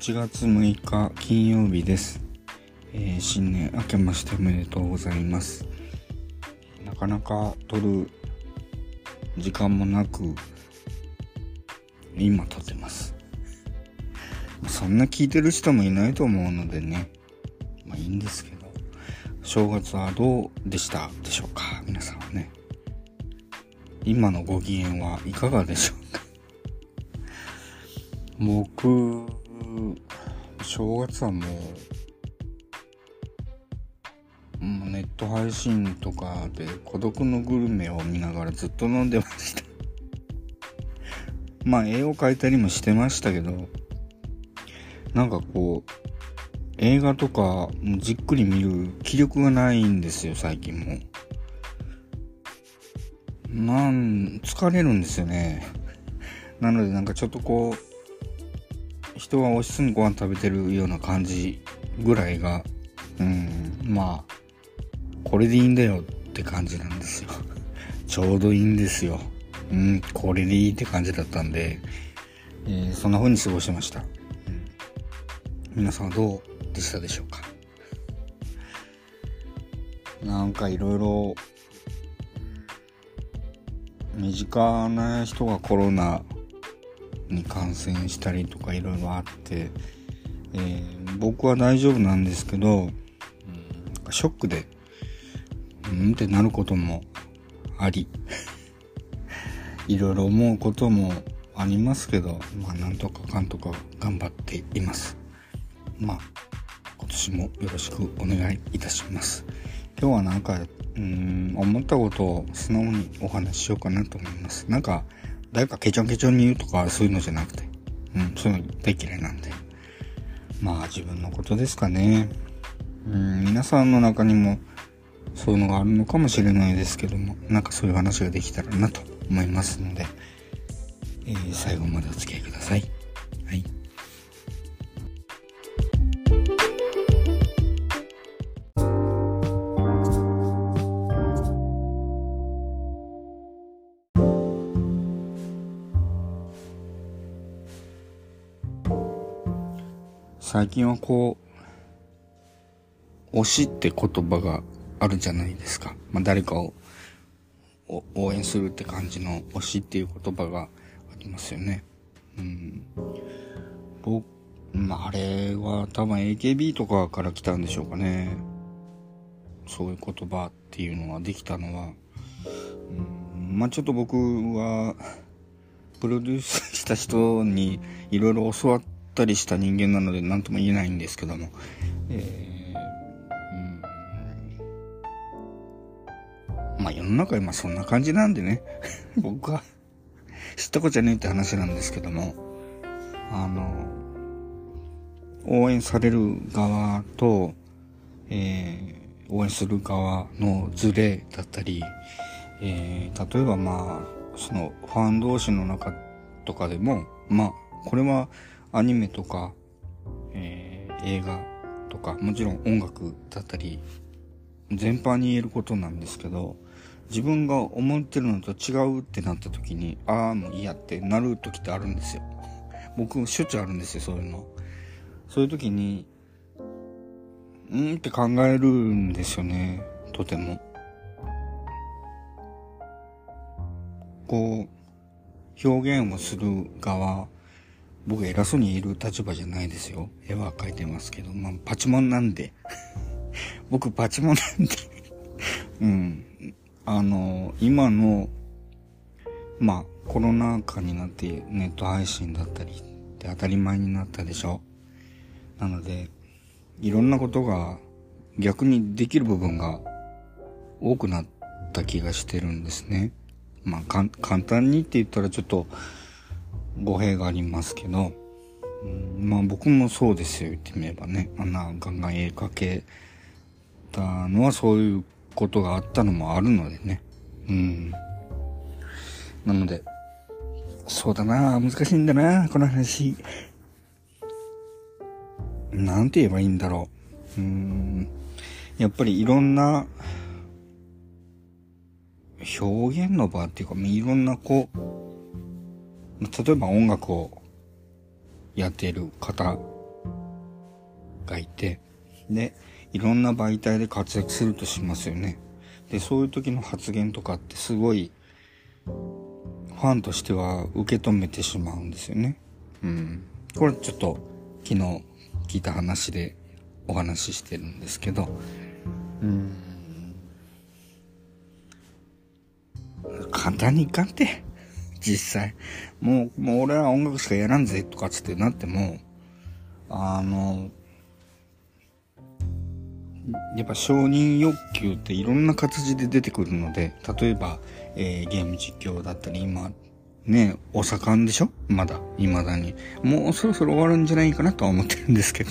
8月6日金曜日です、えー、新年明けましておめでとうございます。なかなか撮る時間もなく今撮ってます。そんな聞いてる人もいないと思うのでね。まあいいんですけど。正月はどうでしたでしょうか？皆さんはね。今のご機嫌はいかがでしょうか？僕正月はもうもうネット配信とかで孤独のグルメを見ながらずっと飲んでました。まあ絵を描いたりもしてましたけどなんかこう映画とかじっくり見る気力がないんですよ最近も。なん疲れるんですよね。なのでなんかちょっとこう人はおしつにご飯食べてるような感じぐらいが、うん、まあ、これでいいんだよって感じなんですよ。ちょうどいいんですよ。うん、これでいいって感じだったんで、えー、そんな風に過ごしました。うん、皆さんはどうでしたでしょうか？なんかいろいろ身近な人がコロナに感染したりとかいろいろあって、えー、僕は大丈夫なんですけど、うん、ショックで、うんってなることもあり、いろいろ思うこともありますけど、まあなんとかかんとか頑張っています。まあ、今年もよろしくお願いいたします。今日はなんか、うん、思ったことを素直にお話ししようかなと思います。なんか、誰かケチョンケチョンに言うとかそういうのじゃなくて、うん、そういうの大嫌いなんで。まあ自分のことですかね。うん、皆さんの中にもそういうのがあるのかもしれないですけども、なんかそういう話ができたらなと思いますので、えー、最後までお付き合いください。はい。最近はこう、推しって言葉があるじゃないですか。まあ、誰かを応援するって感じの推しっていう言葉がありますよね。うん。僕、まあ、あれは多分 AKB とかから来たんでしょうかね。そういう言葉っていうのができたのは。うん、まあ、ちょっと僕は、プロデュースした人にいろいろ教わってったりした人間なので何とも言えないんですけども、えー、うん、まあ世の中今そんな感じなんでね。僕は知ったことじゃねえって話なんですけども。あの応援される側と、えー、応援する側のズレだったり、えー、例えばまあそのファン同士の中とかでもまあこれはアニメとか、えー、映画とか、もちろん音楽だったり、全般に言えることなんですけど、自分が思ってるのと違うってなった時に、ああ、もういいやってなる時ってあるんですよ。僕、しょっちゅうあるんですよ、そういうの。そういう時に、うんって考えるんですよね、とても。こう、表現をする側僕偉そうにいる立場じゃないですよ。絵は描いてますけど、まあ、パチモンなんで。僕パチモンなんで うん。あの、今の、まあ、コロナ禍になってネット配信だったりって当たり前になったでしょ。なので、いろんなことが逆にできる部分が多くなった気がしてるんですね。まあ、簡単にって言ったらちょっと、語弊がありますけど、うん、まあ僕もそうですよ、言ってみればね。あんなガンガン絵描けたのはそういうことがあったのもあるのでね。うん。なので、そうだな難しいんだなこの話。なんて言えばいいんだろう。うん。やっぱりいろんな表現の場っていうか、いろんなこう、例えば音楽をやっている方がいて、で、いろんな媒体で活躍するとしますよね。で、そういう時の発言とかってすごい、ファンとしては受け止めてしまうんですよね。うん。これちょっと昨日聞いた話でお話ししてるんですけど、うん。簡単にいかんて。実際。もう、もう俺は音楽しかやらんぜとかつってなっても、あの、やっぱ承認欲求っていろんな形で出てくるので、例えば、えー、ゲーム実況だったり、今、ね、お盛んでしょ？まだ、未だに。もうそろそろ終わるんじゃないかなとは思ってるんですけど。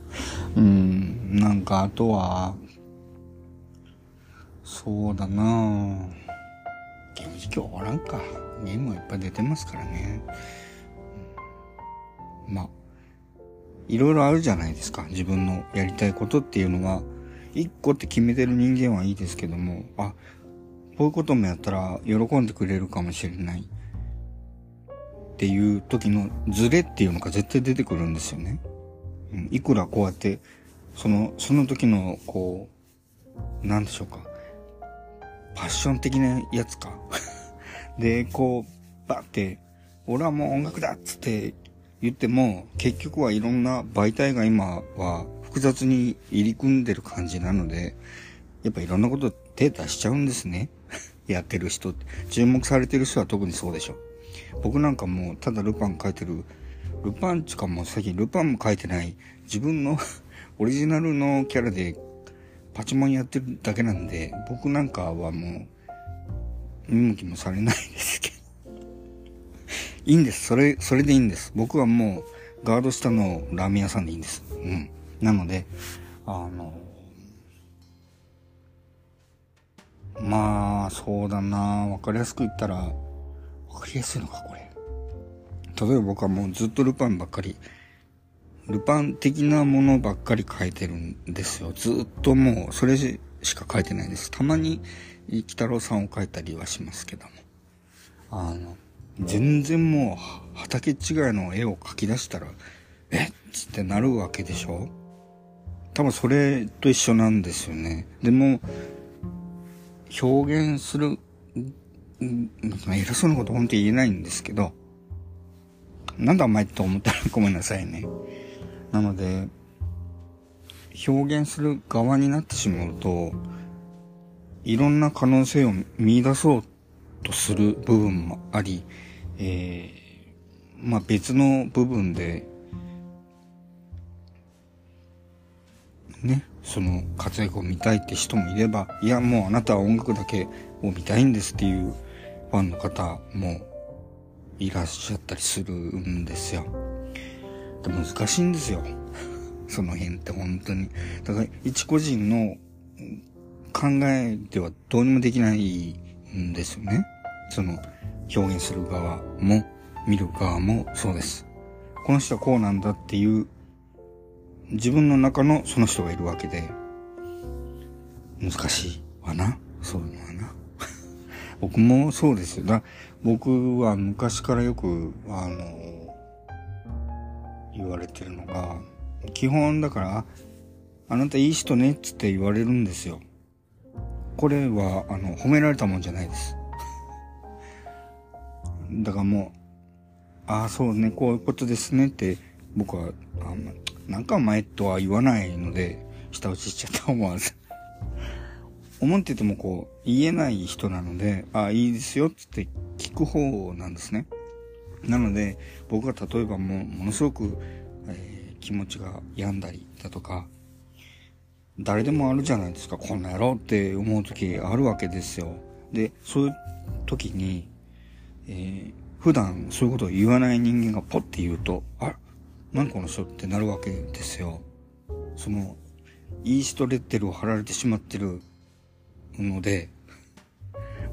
うん、なんかあとは、そうだなぁゲーム実況終わらんか。ゲームもいっぱい出てますからね。うん、まあ、いろいろあるじゃないですか。自分のやりたいことっていうのは、一個って決めてる人間はいいですけども、あ、こういうこともやったら喜んでくれるかもしれない。っていう時のズレっていうのが絶対出てくるんですよね。うん、いくらこうやって、その、その時の、こう、なんでしょうか。パッション的なやつか。で、こう、バって、俺はもう音楽だっつって言っても、結局はいろんな媒体が今は複雑に入り組んでる感じなので、やっぱいろんなこと手出しちゃうんですね。やってる人って。注目されてる人は特にそうでしょ。僕なんかもうただルパン書いてる、ルパンちかも最近ルパンも書いてない、自分の オリジナルのキャラでパチモンやってるだけなんで、僕なんかはもう、見向きもされないですけど。いいんです。それ、それでいいんです。僕はもう、ガード下のラーメン屋さんでいいんです。うん。なので、あの、まあ、そうだなわかりやすく言ったら、わかりやすいのか、これ。例えば僕はもうずっとルパンばっかり、ルパン的なものばっかり書いてるんですよ。ずっともう、それしか書いてないです。たまに、鬼太郎さんを書いたりはしますけども。あの、全然もう畑違いの絵を描き出したら、え？っつってなるわけでしょ？多分それと一緒なんですよね。でも、表現する、偉そうなこと本当に言えないんですけど、なんだお前って思ったらごめんなさいね。なので、表現する側になってしまうと、いろんな可能性を見出そうとする部分もあり、えー、まあ別の部分で、ね、その活躍を見たいって人もいれば、いやもうあなたは音楽だけを見たいんですっていうファンの方もいらっしゃったりするんですよ。難しいんですよ。その辺って本当に。だから一個人の考えではどうにもできないんですよね。その表現する側も見る側もそうです。この人はこうなんだっていう自分の中のその人がいるわけで難しいわな。そういうのはな。僕もそうですよ。だ僕は昔からよく、あの、言われてるのが、基本だから、あなたいい人ねっつって言われるんですよ。これは、あの、褒められたもんじゃないです。だからもう、ああ、そうね、こういうことですねって僕は、あなんか前とは言わないので、下打ちしちゃった思わず。思っててもこう、言えない人なので、ああ、いいですよっつって聞く方なんですね。なので、僕が例えばもう、ものすごく、気持ちが病んだりだとか、誰でもあるじゃないですか、こんなやろうって思う時あるわけですよ。で、そういう時に、えー、普段そういうことを言わない人間がポッて言うと、あ何この人ってなるわけですよ。その、イーストレッテルを貼られてしまってるので、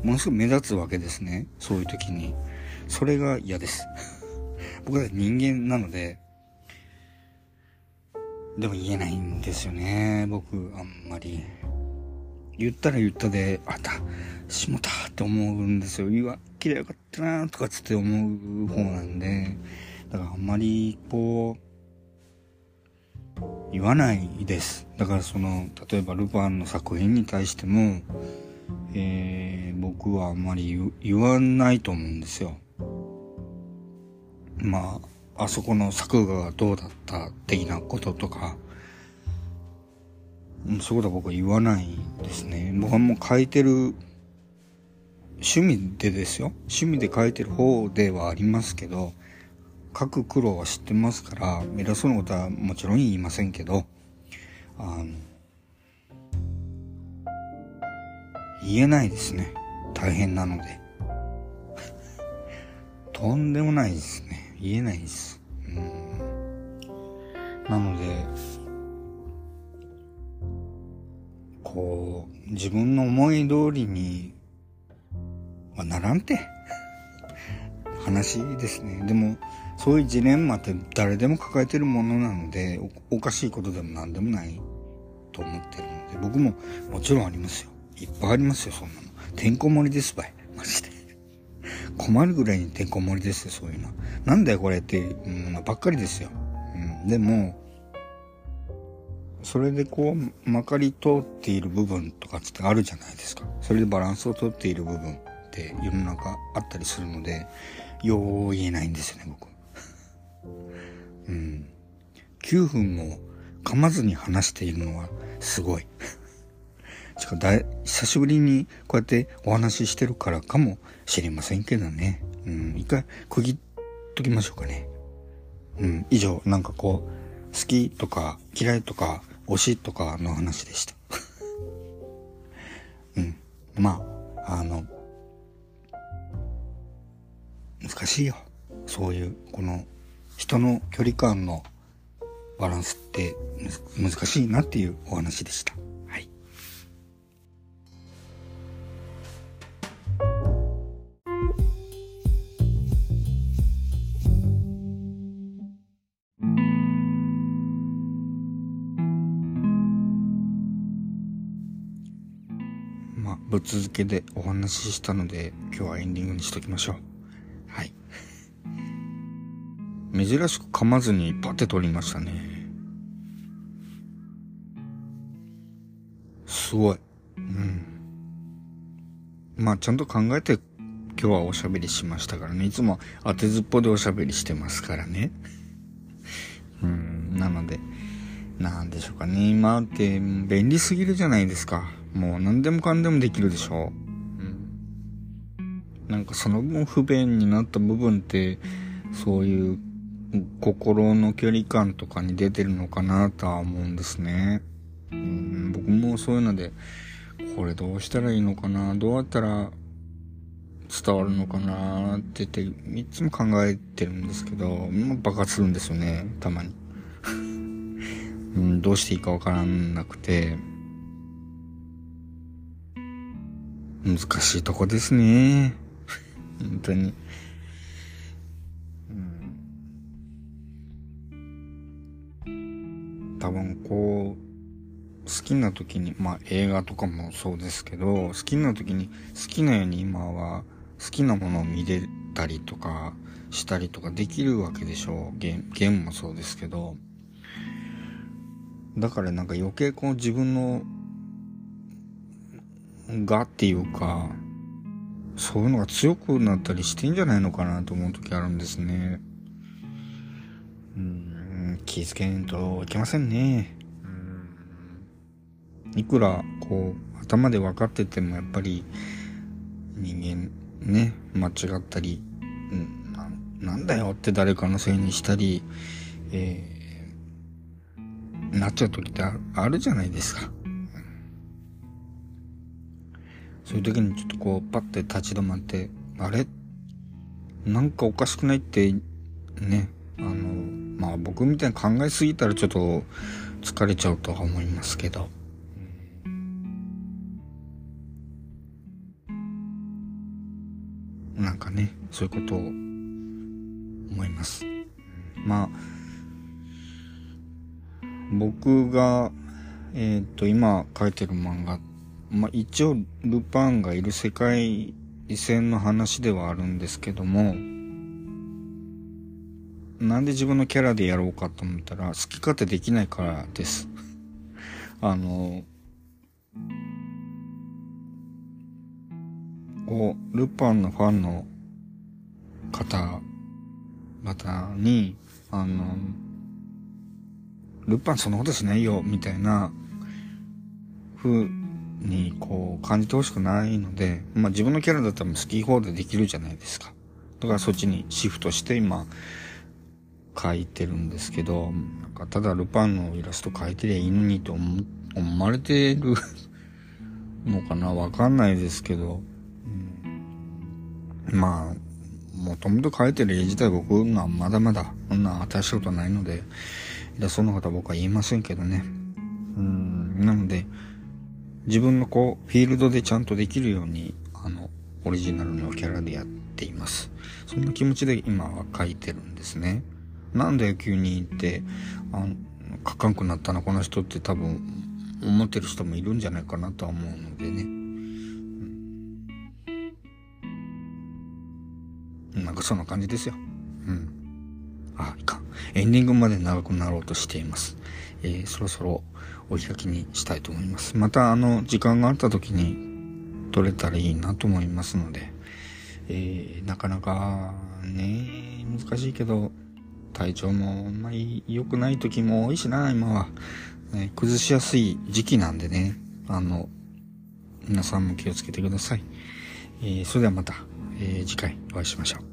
ものすごく目立つわけですね。そういう時に。それが嫌です。僕は人間なので、でも言えないんですよね。僕、あんまり。言ったら言ったで、あた、しもたって思うんですよ。言わ、きりゃよかったなとかつって思う方なんで、だからあんまり、こう、言わないです。だからその、例えばルパンの作品に対しても、えー、僕はあんまり言わないと思うんですよ。まあ、あそこの作画がどうだった的なこととか、そういうことは僕は言わないですね。僕はもう書いてる、趣味でですよ。趣味で書いてる方ではありますけど、書く苦労は知ってますから、偉そうなことはもちろん言いませんけど、あの、言えないですね。大変なので。とんでもないですね。言えないです。うん。なので、こう、自分の思い通りにはならんて。話ですね。でも、そういうジレンマって誰でも抱えてるものなのでお、おかしいことでも何でもないと思ってるので、僕ももちろんありますよ。いっぱいありますよ、そんなの。てんこ盛りですばい。マジで。困るぐらいにてんこ盛りですよ、そういうの。なんだよ、これっていうのばっかりですよ。うん。でも、それでこう、まかり通っている部分とかってあるじゃないですか。それでバランスをとっている部分って世の中あったりするので、よう言えないんですよね、僕。うん。9分も噛まずに話しているのはすごい。しかだ久しぶりにこうやってお話ししてるからかもしれませんけどね。うん、一回区切っときましょうかね。うん、以上、なんかこう、好きとか嫌いとか推しとかの話でした。うん。まあ、あの、難しいよ。そういう、この、人の距離感のバランスって難しいなっていうお話でした。ぶっ続けでお話ししたので、今日はエンディングにしときましょう。はい。珍しく噛まずにパテ取りましたね。すごい。うん。まあちゃんと考えて今日はおしゃべりしましたからね。いつも当てずっぽでおしゃべりしてますからね。うん。なので、なんでしょうかね。今って便利すぎるじゃないですか。もう何でもかんでもできるでしょう。ん。なんかその分不便になった部分って、そういう心の距離感とかに出てるのかなとは思うんですね。うん僕もそういうので、これどうしたらいいのかなどうやったら伝わるのかなって言って、いつも考えてるんですけど、まあ、爆発するんですよね、たまに。うん、どうしていいかわからなくて、難しいとこですね。本当に。多分こう、好きな時に、まあ映画とかもそうですけど、好きな時に好きなように今は好きなものを見れたりとかしたりとかできるわけでしょう。ゲゲームもそうですけど。だからなんか余計こう自分のがっていうか、そういうのが強くなったりしてんじゃないのかなと思う時あるんですね。うん気づけんといけませんね。いくらこう頭で分かっててもやっぱり人間ね間違ったり、うん、ななんだよって誰かのせいにしたり、えー、なっちゃう時ってあるじゃないですか。そういう時にちょっとこうパッて立ち止まってあれ？なんかおかしくないってねあのまあ僕みたいに考えすぎたらちょっと疲れちゃうとは思いますけど。なんかね、そういうことを思います。まあ、僕が、えっ、ー、と、今書いてる漫画って、まあ一応ルパンがいる世界線の話ではあるんですけども、なんで自分のキャラでやろうかと思ったら、好き勝手できないからです。あの、こう、ルパンのファンの方々に、あの、ルパンそんなことしないよ、みたいな、風に、こう、感じてほしくないので、まあ自分のキャラだったら好き放題できるじゃないですか。だからそっちにシフトして今、描いてるんですけど、なんかただルパンのイラスト描いてりゃいいのにと思思われてるのかな？わかんないですけど、うん、まあ、もともと描いてる絵自体僕がまだまだ、そんな新しいことないので、イラストの方僕は言いませんけどね。うん、なので、自分のこう、フィールドでちゃんとできるように、あの、オリジナルのキャラでやっています。そんな気持ちで今は描いてるんですね。なんで急に行って、あの、書かんくなったな、この人って多分、思ってる人もいるんじゃないかなとは思うのでね。なんかそんな感じですよ。うん。あ、いかん。エンディングまで長くなろうとしています。えー、そろそろお開きにしたいと思います。また、あの、時間があった時に撮れたらいいなと思いますので、えー、なかなかね、難しいけど、体調もあんまり良くない時も多いしな、今は。ね、崩しやすい時期なんでね、あの、皆さんも気をつけてください。えー、それではまた、えー、次回お会いしましょう。